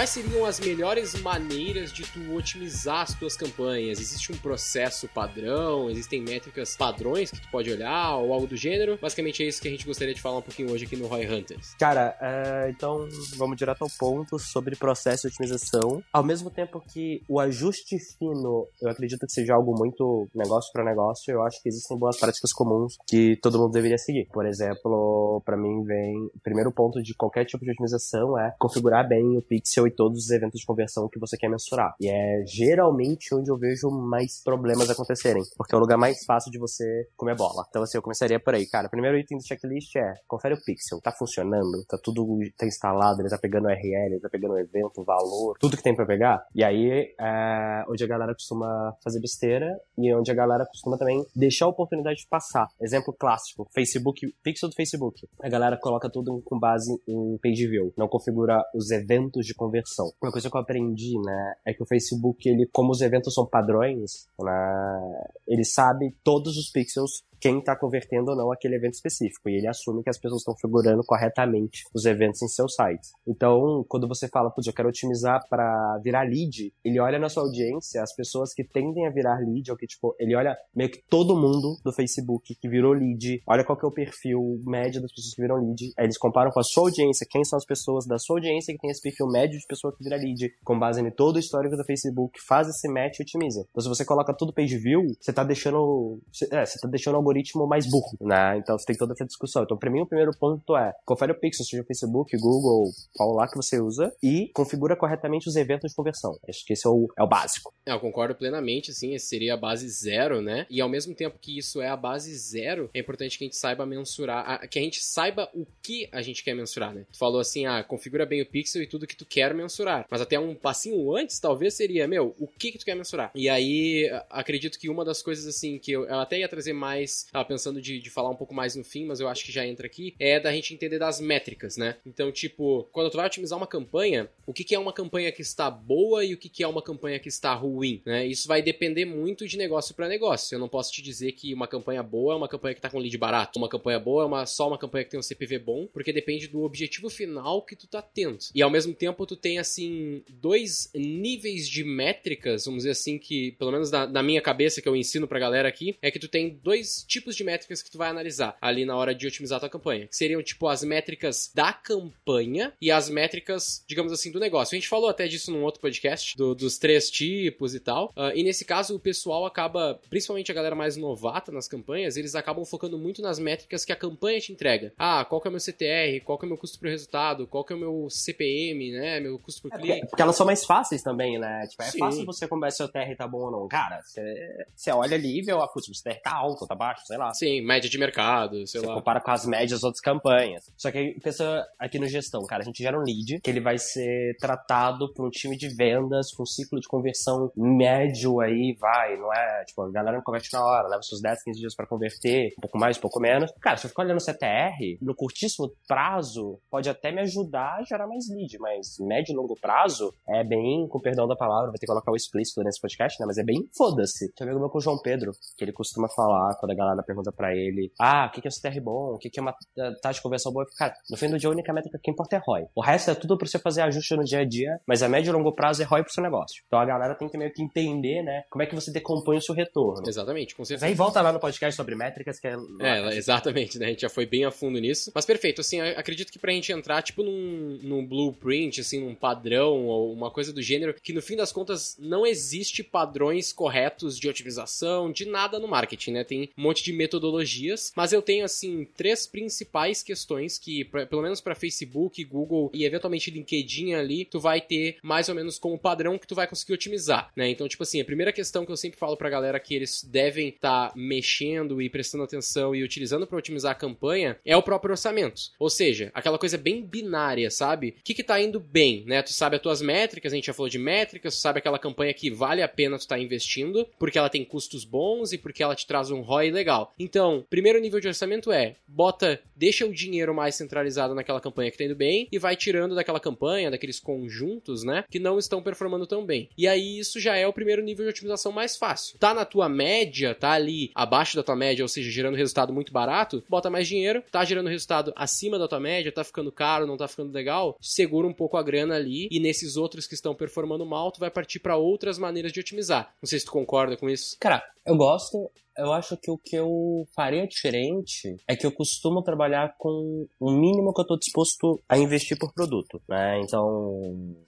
Quais seriam as melhores maneiras de tu otimizar as tuas campanhas? Existe um processo padrão? Existem métricas padrões que tu pode olhar ou algo do gênero? Basicamente é isso que a gente gostaria de falar um pouquinho hoje aqui no Roy Hunters. Cara, é, então vamos direto ao ponto sobre processo de otimização. Ao mesmo tempo que o ajuste fino, eu acredito que seja algo muito negócio para negócio, eu acho que existem boas práticas comuns que todo mundo deveria seguir. Por exemplo, para mim vem o primeiro ponto de qualquer tipo de otimização é configurar bem o pixel todos os eventos de conversão que você quer mensurar. E é geralmente onde eu vejo mais problemas acontecerem, porque é o lugar mais fácil de você comer bola. Então, assim, eu começaria por aí, cara. O primeiro item do checklist é confere o pixel. Tá funcionando? Tá tudo tá instalado? Ele tá pegando URL, ele tá pegando evento, valor, tudo que tem para pegar? E aí, é onde a galera costuma fazer besteira e onde a galera costuma também deixar a oportunidade de passar. Exemplo clássico, Facebook, pixel do Facebook. A galera coloca tudo com base em page view, não configura os eventos de conversão conversão. Uma coisa que eu aprendi, né, é que o Facebook, ele, como os eventos são padrões, né, ele sabe todos os pixels quem está convertendo ou não aquele evento específico. E ele assume que as pessoas estão configurando corretamente os eventos em seu site. Então, quando você fala, putz, eu quero otimizar para virar lead, ele olha na sua audiência as pessoas que tendem a virar lead, ou que, tipo, ele olha meio que todo mundo do Facebook que virou lead, olha qual que é o perfil médio das pessoas que viram lead. Aí eles comparam com a sua audiência, quem são as pessoas da sua audiência que tem esse perfil médio de pessoa que vira lead, com base em todo o histórico do Facebook, faz esse match e otimiza. Então, se você coloca tudo page view, você tá deixando, é, você tá deixando o algoritmo mais burro, né? Então você tem toda essa discussão. Então, pra mim, o primeiro ponto é confere o pixel, seja o Facebook, Google, qual lá que você usa, e configura corretamente os eventos de conversão. Acho que esse é o, é o básico. É, eu concordo plenamente, assim, esse seria a base zero, né? E ao mesmo tempo que isso é a base zero, é importante que a gente saiba mensurar, que a gente saiba o que a gente quer mensurar, né? Tu falou assim, ah, configura bem o pixel e tudo que tu quer mensurar. Mas até um passinho antes, talvez seria, meu, o que que tu quer mensurar? E aí, acredito que uma das coisas, assim, que eu, eu até ia trazer mais, tava pensando pensando de, de falar um pouco mais no fim, mas eu acho que já entra aqui, é da gente entender das métricas, né? Então, tipo, quando tu vai otimizar uma campanha, o que, que é uma campanha que está boa e o que, que é uma campanha que está ruim, né? Isso vai depender muito de negócio para negócio. Eu não posso te dizer que uma campanha boa é uma campanha que tá com lead barato, uma campanha boa é uma, só uma campanha que tem um CPV bom, porque depende do objetivo final que tu tá tendo. E ao mesmo tempo tu tem, assim, dois níveis de métricas, vamos dizer assim, que, pelo menos na, na minha cabeça, que eu ensino pra galera aqui, é que tu tem dois tipos de métricas que tu vai analisar ali na hora de otimizar a tua campanha. Que seriam, tipo, as métricas da campanha e as métricas, digamos assim, do negócio. A gente falou até disso num outro podcast, do, dos três tipos e tal. Uh, e nesse caso, o pessoal acaba, principalmente a galera mais novata nas campanhas, eles acabam focando muito nas métricas que a campanha te entrega. Ah, qual que é o meu CTR, qual que é o meu custo por resultado, qual que é o meu CPM, né, meu custo por é, clique. Porque, porque, elas são mais fáceis também, né? Tipo, é Sim. fácil você começar se o TR tá bom ou não. Cara, você olha ali e vê, ó, putz, o TR tá alto, tá baixo, sei lá. Sim, média de mercado, sei Você lá. compara com as médias das outras campanhas. Só que aí pensa aqui no gestão, cara, a gente gera um lead que ele vai ser tratado por um time de vendas com um ciclo de conversão médio aí, vai, não é? Tipo, a galera não converte na hora, leva seus 10, 15 dias para converter, um pouco mais, um pouco menos. Cara, se eu ficar olhando o CTR, no curtíssimo prazo, pode até me ajudar a gerar mais lead, mas médio e longo prazo é bem, com perdão da palavra, vai ter que colocar o explícito nesse podcast, né? Mas é bem foda-se. Tem um amigo meu com o João Pedro, que ele costuma falar quando a galera pergunta para ele ah, o que é um CTR bom, o que é uma eh, taxa de conversão boa. Cara, no fim do dia, a única métrica que importa é ROI. O resto é tudo pra você fazer ajuste no dia a dia, mas a médio e longo prazo é ROI pro seu negócio. Então a galera tem que meio que entender, né, como é que você decompõe o seu retorno. Exatamente, com certeza. Mas aí volta lá no podcast sobre métricas, que é... É, exatamente, né, a gente já foi bem a fundo nisso. Mas perfeito, assim, acredito que pra gente entrar, tipo, num, num blueprint, assim, num padrão ou uma coisa do gênero, que no fim das contas não existe padrões corretos de otimização, de nada no marketing, né, tem um monte de metodologias mas eu tenho assim três principais questões que, pra, pelo menos para Facebook, Google e eventualmente LinkedIn ali, tu vai ter mais ou menos como padrão que tu vai conseguir otimizar, né? Então, tipo assim, a primeira questão que eu sempre falo pra galera que eles devem estar tá mexendo e prestando atenção e utilizando para otimizar a campanha é o próprio orçamento. Ou seja, aquela coisa bem binária, sabe? O que que tá indo bem, né? Tu sabe as tuas métricas, a gente já falou de métricas, tu sabe aquela campanha que vale a pena tu tá investindo, porque ela tem custos bons e porque ela te traz um ROI legal. Então, primeiro nível de orçamento é, bota, deixa o dinheiro mais centralizado naquela campanha que tá indo bem e vai tirando daquela campanha, daqueles conjuntos, né, que não estão performando tão bem. E aí isso já é o primeiro nível de otimização mais fácil. Tá na tua média, tá ali abaixo da tua média, ou seja, gerando resultado muito barato, bota mais dinheiro, tá gerando resultado acima da tua média, tá ficando caro, não tá ficando legal, segura um pouco a grana ali e nesses outros que estão performando mal, tu vai partir para outras maneiras de otimizar. Não sei se tu concorda com isso. Cara, eu gosto, eu acho que o que eu faria diferente é que eu costumo trabalhar com o mínimo que eu tô disposto a investir por produto, né? Então,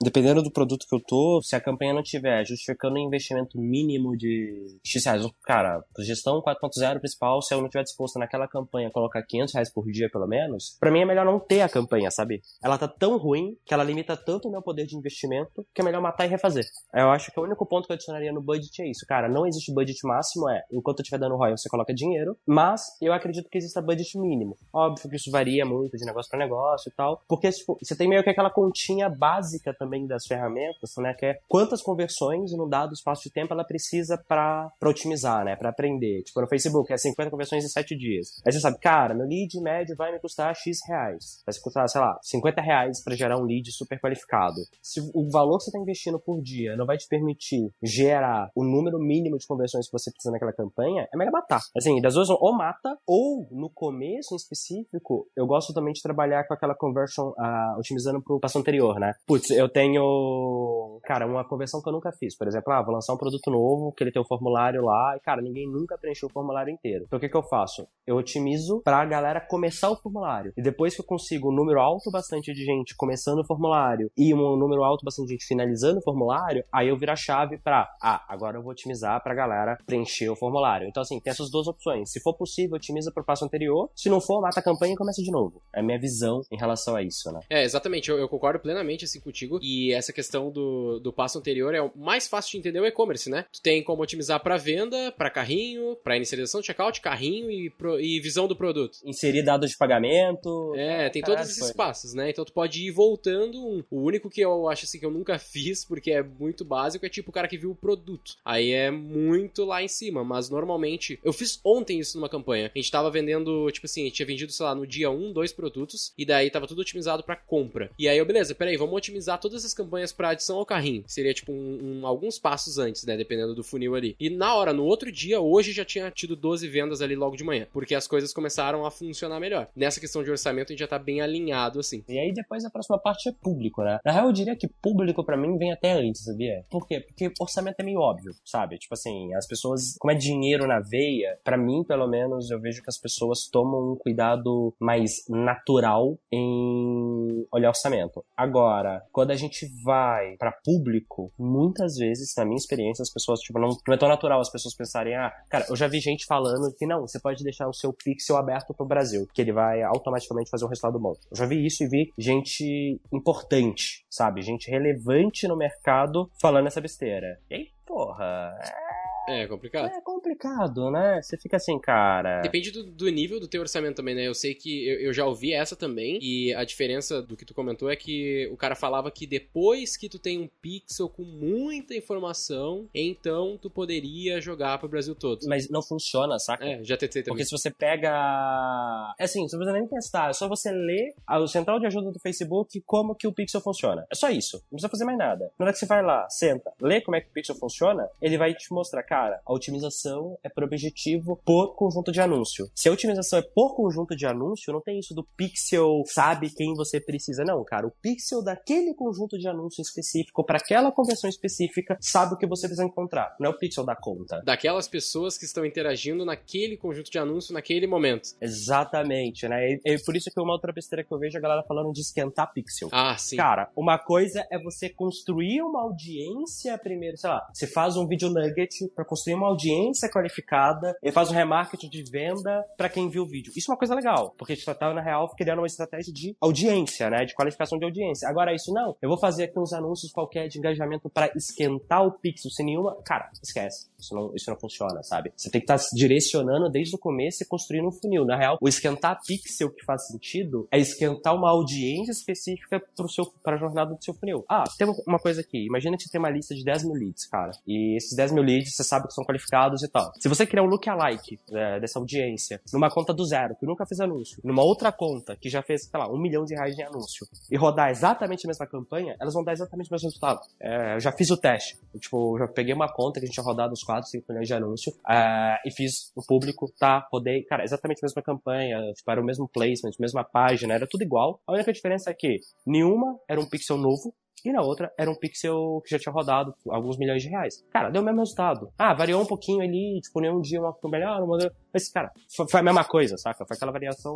dependendo do produto que eu tô, se a campanha não tiver justificando um investimento mínimo de X reais, cara, gestão 4.0 principal, se eu não tiver disposto naquela campanha a colocar 500 reais por dia pelo menos, para mim é melhor não ter a campanha, sabe? Ela tá tão ruim que ela limita tanto o meu poder de investimento que é melhor matar e refazer. Eu acho que o único ponto que eu adicionaria no budget é isso, cara, não existe budget máximo, é enquanto eu estiver dando ROI, você coloca dinheiro, mas eu acredito que exista budget mínimo. Óbvio que isso varia muito de negócio para negócio e tal, porque tipo, você tem meio que aquela continha básica também das ferramentas, né, que é quantas conversões no dado espaço de tempo ela precisa para otimizar, né, para aprender. Tipo, no Facebook é 50 conversões em 7 dias. Aí você sabe, cara, meu lead médio vai me custar X reais. Vai custar, sei lá, 50 reais para gerar um lead super qualificado. Se o valor que você está investindo por dia não vai te permitir gerar o número mínimo de conversões que você precisa naquela campanha, é melhor matar. Assim, das duas, ou mata, ou no começo em específico, eu gosto também de trabalhar com aquela conversion, uh, otimizando pro passo anterior, né? Putz, eu tenho, cara, uma conversão que eu nunca fiz. Por exemplo, ah, vou lançar um produto novo, que ele tem o um formulário lá, e cara, ninguém nunca preencheu o formulário inteiro. Então o que que eu faço? Eu otimizo pra galera começar o formulário. E depois que eu consigo um número alto bastante de gente começando o formulário e um número alto bastante de gente finalizando o formulário, aí eu viro a chave pra, ah, agora eu vou otimizar pra galera preencher o formulário. Então assim, tem essas duas opções. Se for possível, otimiza pro passo anterior. Se não for, mata a campanha e começa de novo. É a minha visão em relação a isso, né? É, exatamente. Eu, eu concordo plenamente assim contigo. E essa questão do, do passo anterior é o mais fácil de entender o e-commerce, né? Tu tem como otimizar para venda, para carrinho, para inicialização de checkout, carrinho e, pro, e visão do produto. Inserir dados de pagamento. É, tem todos esses foi. passos, né? Então tu pode ir voltando. O único que eu acho assim que eu nunca fiz, porque é muito básico, é tipo o cara que viu o produto. Aí é muito lá em cima, mas normalmente eu fiz ontem isso numa campanha. A gente tava vendendo, tipo assim, a gente tinha vendido, sei lá, no dia um, dois produtos, e daí tava tudo otimizado para compra. E aí eu, beleza, peraí, vamos otimizar todas as campanhas para adição ao carrinho. Seria, tipo, um, um, alguns passos antes, né, dependendo do funil ali. E na hora, no outro dia, hoje já tinha tido 12 vendas ali logo de manhã, porque as coisas começaram a funcionar melhor. Nessa questão de orçamento, a gente já tá bem alinhado, assim. E aí depois a próxima parte é público, né? Na real, eu diria que público para mim vem até antes, sabia? Por quê? Porque orçamento é meio óbvio, sabe? Tipo assim, as pessoas, como é dinheiro na veia, para mim, pelo menos, eu vejo que as pessoas tomam um cuidado mais natural em olhar orçamento. Agora, quando a gente vai para público, muitas vezes, na minha experiência, as pessoas, tipo, não, não é tão natural as pessoas pensarem, ah, cara, eu já vi gente falando que não, você pode deixar o seu pixel aberto pro Brasil, que ele vai automaticamente fazer um resultado bom. Eu já vi isso e vi gente importante, sabe? Gente relevante no mercado falando essa besteira. E aí, porra, é complicado. É complicado, né? Você fica assim, cara. Depende do, do nível do teu orçamento também, né? Eu sei que eu, eu, já ouvi essa também. E a diferença do que tu comentou é que o cara falava que depois que tu tem um pixel com muita informação, então tu poderia jogar pro Brasil todo. Mas não funciona, saca? É, já tentei também. Porque se você pega. É assim, você não precisa nem testar. É só você ler o central de ajuda do Facebook como que o pixel funciona. É só isso. Não precisa fazer mais nada. Na hora que você vai lá, senta, lê como é que o pixel funciona, ele vai te mostrar cara, a otimização é por objetivo por conjunto de anúncio. Se a otimização é por conjunto de anúncio, não tem isso do pixel sabe quem você precisa, não, cara. O pixel daquele conjunto de anúncio específico para aquela conversão específica sabe o que você precisa encontrar. Não é o pixel da conta. Daquelas pessoas que estão interagindo naquele conjunto de anúncio naquele momento. Exatamente, né? E, e por isso que uma outra besteira que eu vejo a galera falando de esquentar pixel. Ah, sim. Cara, uma coisa é você construir uma audiência primeiro, sei lá, você faz um vídeo nugget para construir uma audiência qualificada e faz um remarketing de venda para quem viu o vídeo. Isso é uma coisa legal, porque a gente tá, na real, criando uma estratégia de audiência, né? De qualificação de audiência. Agora, isso não. Eu vou fazer aqui uns anúncios qualquer de engajamento para esquentar o pixel sem nenhuma. Cara, esquece. Isso não, isso não funciona, sabe? Você tem que estar tá direcionando desde o começo e construindo um funil. Na real, o esquentar pixel que faz sentido é esquentar uma audiência específica pro seu, pra jornada do seu funil. Ah, tem uma coisa aqui. Imagina que você tem uma lista de 10 mil leads, cara. E esses 10 mil leads, você sabe que são qualificados e tal. Se você criar um lookalike é, dessa audiência numa conta do zero, que nunca fez anúncio, numa outra conta que já fez, sei lá, um milhão de reais de anúncio, e rodar exatamente a mesma campanha, elas vão dar exatamente o mesmo resultado. É, eu já fiz o teste. Eu, tipo, já peguei uma conta que a gente tinha rodado uns 4, 5 milhões de anúncio é, e fiz o público, tá, rodei, cara, exatamente a mesma campanha, tipo, era o mesmo placement, mesma página, era tudo igual. A única diferença é que nenhuma era um pixel novo, e na outra era um pixel que já tinha rodado alguns milhões de reais. Cara, deu o mesmo resultado. Ah, variou um pouquinho ali, tipo, nem um dia uma ficou melhor, uma... mas, cara, foi a mesma coisa, saca? Foi aquela variação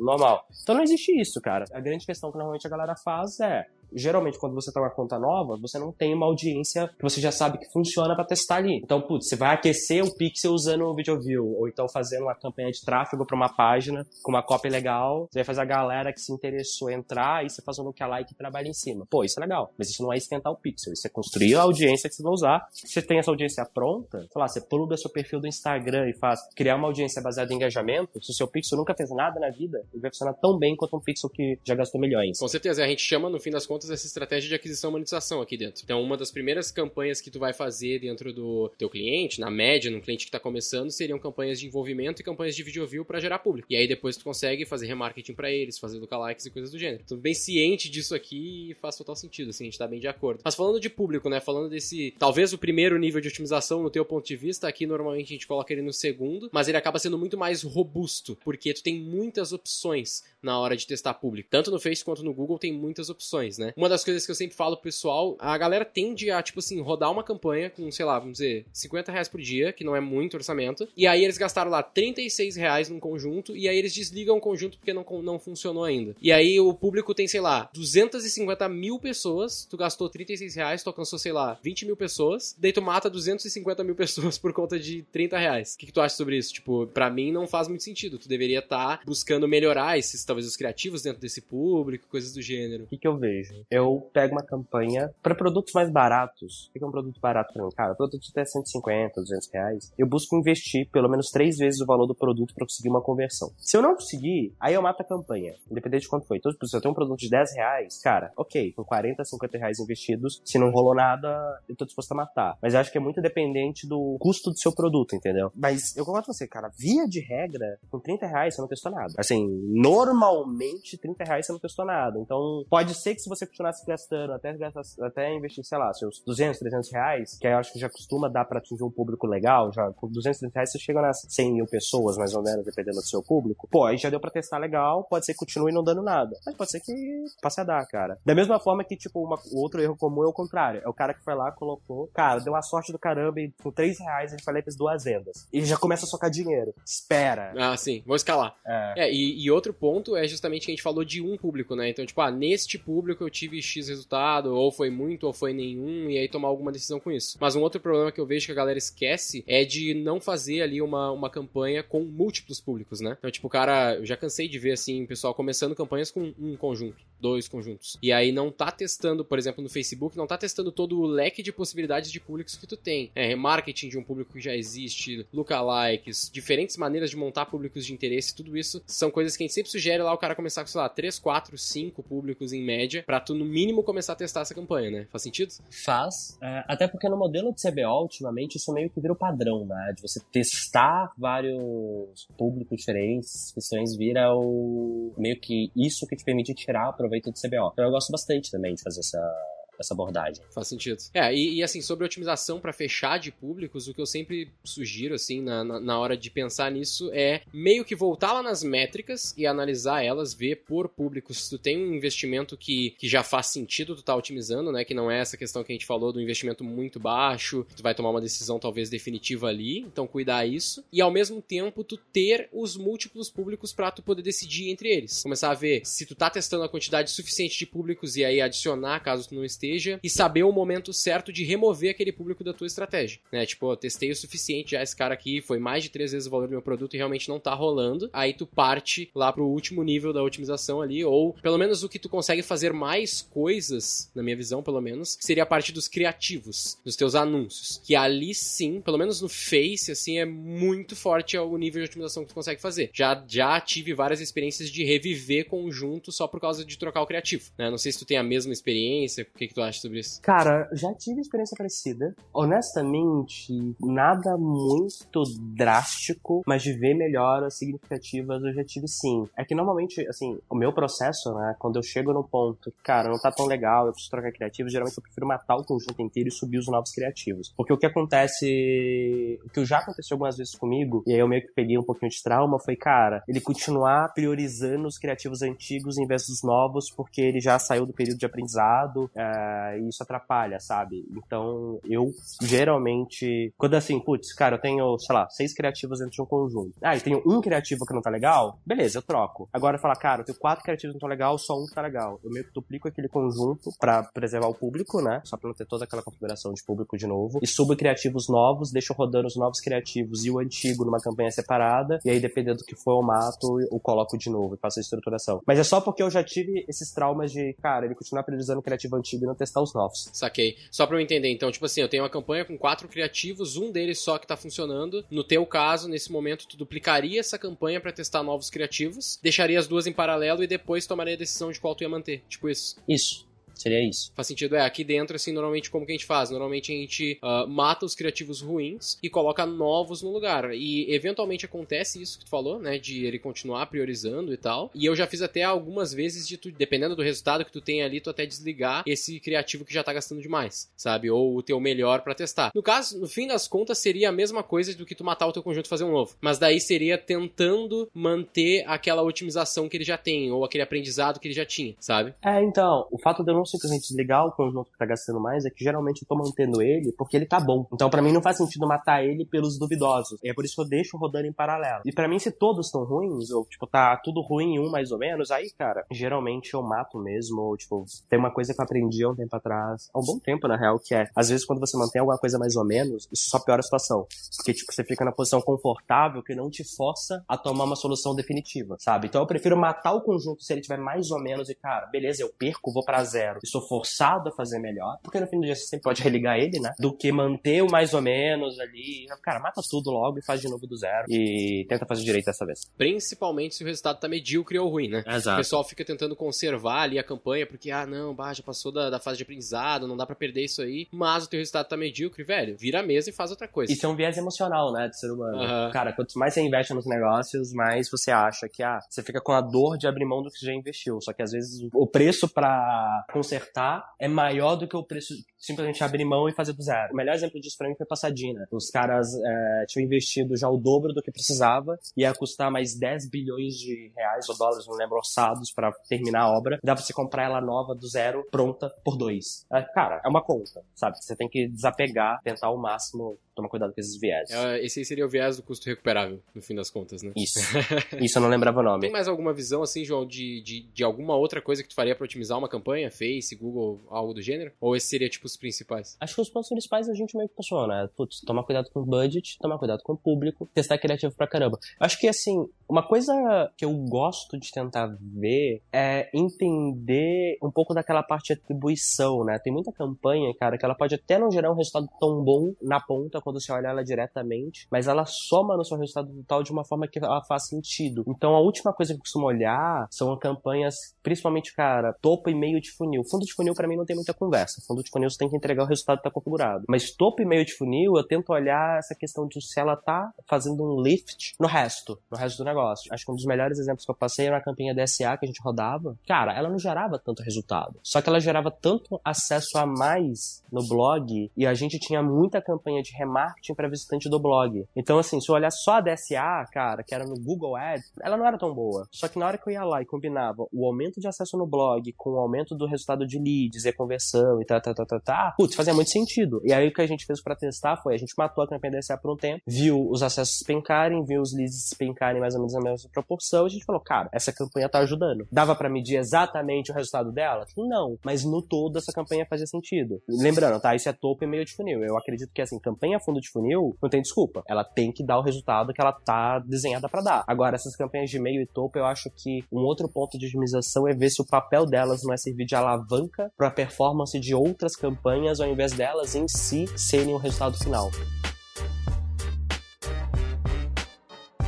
normal. Então não existe isso, cara. A grande questão que normalmente a galera faz é geralmente quando você tá uma conta nova, você não tem uma audiência que você já sabe que funciona para testar ali. Então, putz, você vai aquecer o pixel usando o video view, ou então fazendo uma campanha de tráfego para uma página com uma cópia legal, você vai fazer a galera que se interessou entrar e você faz um lookalike e trabalha em cima. Pô, isso é legal, mas isso não é esquentar o pixel, isso é construir a audiência que você vai usar. Se você tem essa audiência pronta, sei lá, você pluga seu perfil do Instagram e faz criar uma audiência baseada em engajamento, se o seu pixel nunca fez nada na vida, ele vai funcionar tão bem quanto um pixel que já gastou milhões. Com certeza, a gente chama no fim das contas essa estratégia de aquisição e monetização aqui dentro. Então, uma das primeiras campanhas que tu vai fazer dentro do teu cliente, na média, num cliente que está começando, seriam campanhas de envolvimento e campanhas de video view para gerar público. E aí depois tu consegue fazer remarketing para eles, fazer lookalikes e coisas do gênero. Tô bem ciente disso aqui e faz total sentido, assim, a gente tá bem de acordo. Mas falando de público, né, falando desse, talvez o primeiro nível de otimização no teu ponto de vista, aqui normalmente a gente coloca ele no segundo, mas ele acaba sendo muito mais robusto, porque tu tem muitas opções na hora de testar público. Tanto no Face quanto no Google tem muitas opções, né? Uma das coisas que eu sempre falo pro pessoal, a galera tende a, tipo assim, rodar uma campanha com, sei lá, vamos dizer, 50 reais por dia, que não é muito orçamento, e aí eles gastaram lá 36 reais num conjunto, e aí eles desligam o conjunto porque não, não funcionou ainda. E aí o público tem, sei lá, 250 mil pessoas, tu gastou 36 reais, tu alcançou, sei lá, 20 mil pessoas, daí tu mata 250 mil pessoas por conta de 30 reais. O que, que tu acha sobre isso? Tipo, pra mim não faz muito sentido. Tu deveria estar tá buscando melhorar esses, talvez, os criativos dentro desse público, coisas do gênero. O que, que eu vejo? Eu pego uma campanha para produtos mais baratos. O que é um produto barato pra mim? Cara, produto até 150, 200 reais. Eu busco investir pelo menos três vezes o valor do produto para conseguir uma conversão. Se eu não conseguir, aí eu mato a campanha, independente de quanto foi. Então, se eu tenho um produto de 10 reais, cara, ok, com 40, 50 reais investidos, se não rolou nada, eu tô disposto a matar. Mas eu acho que é muito dependente do custo do seu produto, entendeu? Mas eu concordo com você, cara, via de regra, com 30 reais você não testou nada. Assim, normalmente 30 reais você não testou nada. Então, pode ser que se você continuasse gastando, até, até investir, sei lá, seus 200, 300 reais, que eu acho que já costuma dar pra atingir um público legal, já com 200, 300 reais você chega nas 100 mil pessoas, mais ou menos, dependendo do seu público. Pô, aí já deu pra testar legal, pode ser que continue não dando nada. Mas pode ser que passe a dar, cara. Da mesma forma que, tipo, uma, o outro erro comum é o contrário. É o cara que foi lá, colocou, cara, deu uma sorte do caramba e com 3 reais ele e fez duas vendas. E já começa a socar dinheiro. Espera. Ah, sim. Vou escalar. É. é e, e, outro ponto é justamente que a gente falou de um público, né? Então, tipo, ah, neste público eu tive X resultado, ou foi muito, ou foi nenhum, e aí tomar alguma decisão com isso. Mas um outro problema que eu vejo que a galera esquece é de não fazer ali uma, uma campanha com múltiplos públicos, né? Então, tipo, cara, eu já cansei de ver, assim, pessoal começando campanhas com um conjunto, dois conjuntos. E aí não tá testando, por exemplo, no Facebook, não tá testando todo o leque de possibilidades de públicos que tu tem. É, marketing de um público que já existe, lookalikes, diferentes maneiras de montar públicos de interesse, tudo isso são coisas que a gente sempre sugere lá o cara começar com, sei lá, 3, 4, 5 públicos em média, pra no mínimo começar a testar essa campanha, né? Faz sentido? Faz. É, até porque no modelo de CBO, ultimamente, isso meio que vira o padrão, né? De você testar vários públicos diferentes, questões vira o meio que isso que te permite tirar proveito do CBO. Então eu gosto bastante também de fazer essa essa abordagem. Faz sentido. É, e, e assim, sobre otimização para fechar de públicos, o que eu sempre sugiro, assim, na, na, na, hora de pensar nisso é meio que voltar lá nas métricas e analisar elas, ver por públicos se tu tem um investimento que, que já faz sentido tu tá otimizando, né? Que não é essa questão que a gente falou do investimento muito baixo, tu vai tomar uma decisão talvez definitiva ali, então cuidar isso. E ao mesmo tempo tu ter os múltiplos públicos para tu poder decidir entre eles. Começar a ver se tu tá testando a quantidade suficiente de públicos e aí adicionar caso tu não esteja esteja e saber o momento certo de remover aquele público da tua estratégia, né? Tipo, eu testei o suficiente já esse cara aqui, foi mais de três vezes o valor do meu produto e realmente não tá rolando. Aí tu parte lá pro último nível da otimização ali, ou pelo menos o que tu consegue fazer mais coisas, na minha visão, pelo menos, seria a parte dos criativos, dos teus anúncios. Que ali sim, pelo menos no Face, assim, é muito forte o nível de otimização que tu consegue fazer. Já, já tive várias experiências de reviver conjunto só por causa de trocar o criativo, né? Não sei se tu tem a mesma experiência, o que, que tu acha sobre isso? Cara, já tive experiência parecida. Honestamente, nada muito drástico, mas de ver melhoras significativas eu já tive sim. É que normalmente, assim, o meu processo, né, quando eu chego no ponto, cara, não tá tão legal, eu preciso trocar criativos, geralmente eu prefiro matar o conjunto inteiro e subir os novos criativos. Porque o que acontece, o que já aconteceu algumas vezes comigo, e aí eu meio que peguei um pouquinho de trauma, foi, cara, ele continuar priorizando os criativos antigos em vez dos novos, porque ele já saiu do período de aprendizado, é, e isso atrapalha, sabe? Então, eu geralmente, quando assim, putz, cara, eu tenho, sei lá, seis criativos dentro de um conjunto. Ah, e tenho um criativo que não tá legal, beleza, eu troco. Agora, falar, cara, eu tenho quatro criativos que não tá legal, só um que tá legal. Eu meio que duplico aquele conjunto para preservar o público, né? Só pra não ter toda aquela configuração de público de novo. E subo criativos novos, deixo rodando os novos criativos e o antigo numa campanha separada. E aí, dependendo do que for, eu mato ou coloco de novo e faço a estruturação. Mas é só porque eu já tive esses traumas de, cara, ele continuar priorizando o criativo antigo e não testar os novos. Saquei. Só pra eu entender, então, tipo assim, eu tenho uma campanha com quatro criativos, um deles só que tá funcionando. No teu caso, nesse momento, tu duplicaria essa campanha para testar novos criativos, deixaria as duas em paralelo e depois tomaria a decisão de qual tu ia manter. Tipo isso. Isso. Seria isso. Faz sentido, é. Aqui dentro, assim, normalmente como que a gente faz? Normalmente a gente uh, mata os criativos ruins e coloca novos no lugar. E eventualmente acontece isso que tu falou, né? De ele continuar priorizando e tal. E eu já fiz até algumas vezes de tu, dependendo do resultado que tu tem ali, tu até desligar esse criativo que já tá gastando demais, sabe? Ou o teu melhor para testar. No caso, no fim das contas, seria a mesma coisa do que tu matar o teu conjunto e fazer um novo. Mas daí seria tentando manter aquela otimização que ele já tem, ou aquele aprendizado que ele já tinha, sabe? É, então, o fato de eu não simplesmente desligar o conjunto que tá gastando mais é que geralmente eu tô mantendo ele porque ele tá bom. Então para mim não faz sentido matar ele pelos duvidosos. E é por isso que eu deixo rodando em paralelo. E para mim se todos estão ruins, ou tipo tá tudo ruim em um mais ou menos, aí cara, geralmente eu mato mesmo, ou tipo, tem uma coisa que eu aprendi há um tempo atrás, há um bom tempo na real, que é, às vezes quando você mantém alguma coisa mais ou menos, isso só piora a situação. Porque tipo, você fica na posição confortável que não te força a tomar uma solução definitiva, sabe? Então eu prefiro matar o conjunto se ele tiver mais ou menos e cara, beleza, eu perco, vou para zero. E sou forçado a fazer melhor, porque no fim do dia você sempre pode religar ele, né? Do que manter o mais ou menos ali. Cara, mata tudo logo e faz de novo do zero. E tenta fazer direito dessa vez. Principalmente se o resultado tá medíocre ou ruim, né? Exato. O pessoal fica tentando conservar ali a campanha, porque, ah, não, bah, já passou da, da fase de aprendizado, não dá para perder isso aí. Mas o teu resultado tá medíocre, velho, vira a mesa e faz outra coisa. Isso é um viés emocional, né, do ser humano. Uhum. Cara, quanto mais você investe nos negócios, mais você acha que, ah, você fica com a dor de abrir mão do que você já investiu. Só que às vezes o preço para consertar é maior do que o preço de simplesmente abrir mão e fazer do zero. O melhor exemplo disso pra mim foi Passadina. Os caras é, tinham investido já o dobro do que precisava, ia custar mais 10 bilhões de reais ou dólares, não lembro, orçados para terminar a obra. Dá pra você comprar ela nova do zero, pronta, por dois. É, cara, é uma conta, sabe? Você tem que desapegar, tentar ao máximo tomar cuidado com esses viés. É, esse aí seria o viés do custo recuperável, no fim das contas, né? Isso. Isso eu não lembrava o nome. Tem mais alguma visão, assim, João, de, de, de alguma outra coisa que tu faria pra otimizar uma campanha? Face, Google, algo do gênero? Ou esse seria, tipo, os principais? Acho que os pontos principais a gente meio que passou, né? Putz, tomar cuidado com o budget, tomar cuidado com o público, testar criativo pra caramba. Acho que, assim, uma coisa que eu gosto de tentar ver é entender um pouco daquela parte de atribuição, né? Tem muita campanha, cara, que ela pode até não gerar um resultado tão bom na ponta quando você olha ela diretamente, mas ela soma no seu resultado total de uma forma que ela faz sentido. Então a última coisa que eu costumo olhar são campanhas, principalmente, cara, topo e meio de funil. Fundo de funil para mim não tem muita conversa. Fundo de funil você tem que entregar o resultado que tá configurado. Mas topo e meio de funil, eu tento olhar essa questão de se ela tá fazendo um lift no resto, no resto do negócio. Acho que um dos melhores exemplos que eu passei era a campanha DSA que a gente rodava. Cara, ela não gerava tanto resultado. Só que ela gerava tanto acesso a mais no blog e a gente tinha muita campanha de remarketing para visitante do blog. Então, assim, se eu olhar só a DSA, cara, que era no Google Ads, ela não era tão boa. Só que na hora que eu ia lá e combinava o aumento de acesso no blog com o aumento do resultado de leads e conversão e tá, tá, tá, tá, tá, putz, fazia muito sentido. E aí o que a gente fez para testar foi, a gente matou a campanha DSA por um tempo, viu os acessos despencarem, viu os leads despencarem mais ou menos na mesma proporção, a gente falou, cara, essa campanha tá ajudando. Dava para medir exatamente o resultado dela? Não, mas no todo essa campanha fazia sentido. Lembrando, tá, isso é topo e meio de funil. Eu acredito que, assim, campanha fundo de funil, não tem desculpa. Ela tem que dar o resultado que ela tá desenhada para dar. Agora, essas campanhas de meio e topo, eu acho que um outro ponto de otimização é ver se o papel delas não é servir de alavanca para a performance de outras campanhas, ao invés delas em si serem o resultado final.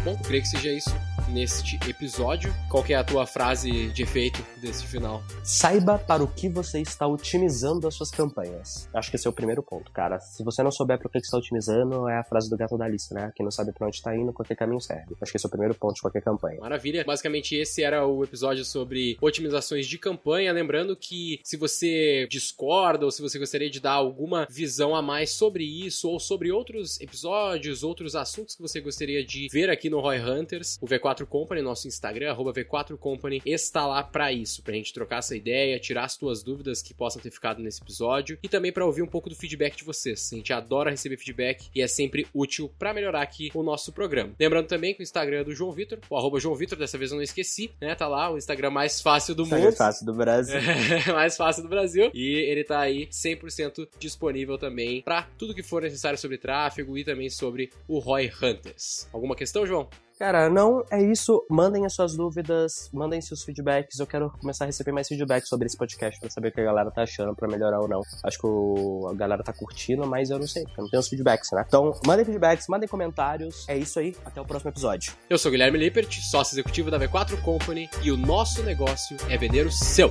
Bom, creio que seja isso neste episódio. Qual que é a tua frase de efeito deste final? Saiba para o que você está otimizando as suas campanhas. Acho que esse é o primeiro ponto, cara. Se você não souber para o que você está otimizando, é a frase do gato da lista, né? Quem não sabe para onde está indo, qualquer caminho serve. Acho que esse é o primeiro ponto de qualquer campanha. Maravilha. Basicamente, esse era o episódio sobre otimizações de campanha. Lembrando que se você discorda ou se você gostaria de dar alguma visão a mais sobre isso ou sobre outros episódios, outros assuntos que você gostaria de ver aqui no Roy Hunters, o V4 Company, nosso Instagram, V4 Company, está lá para isso, pra gente trocar essa ideia, tirar as tuas dúvidas que possam ter ficado nesse episódio e também para ouvir um pouco do feedback de vocês. A gente adora receber feedback e é sempre útil para melhorar aqui o nosso programa. Lembrando também que o Instagram é do João Vitor, o arroba João Vitor, dessa vez eu não esqueci, né? Tá lá, o Instagram mais fácil do mundo. Mais fácil do Brasil. mais fácil do Brasil. E ele tá aí 100% disponível também para tudo que for necessário sobre tráfego e também sobre o Roy Hunters. Alguma questão, João? Cara, não é isso. Mandem as suas dúvidas, mandem seus feedbacks. Eu quero começar a receber mais feedbacks sobre esse podcast pra saber o que a galera tá achando, pra melhorar ou não. Acho que o... a galera tá curtindo, mas eu não sei, porque eu não tenho os feedbacks, né? Então, mandem feedbacks, mandem comentários. É isso aí, até o próximo episódio. Eu sou Guilherme Lippert, sócio executivo da V4 Company, e o nosso negócio é vender o seu.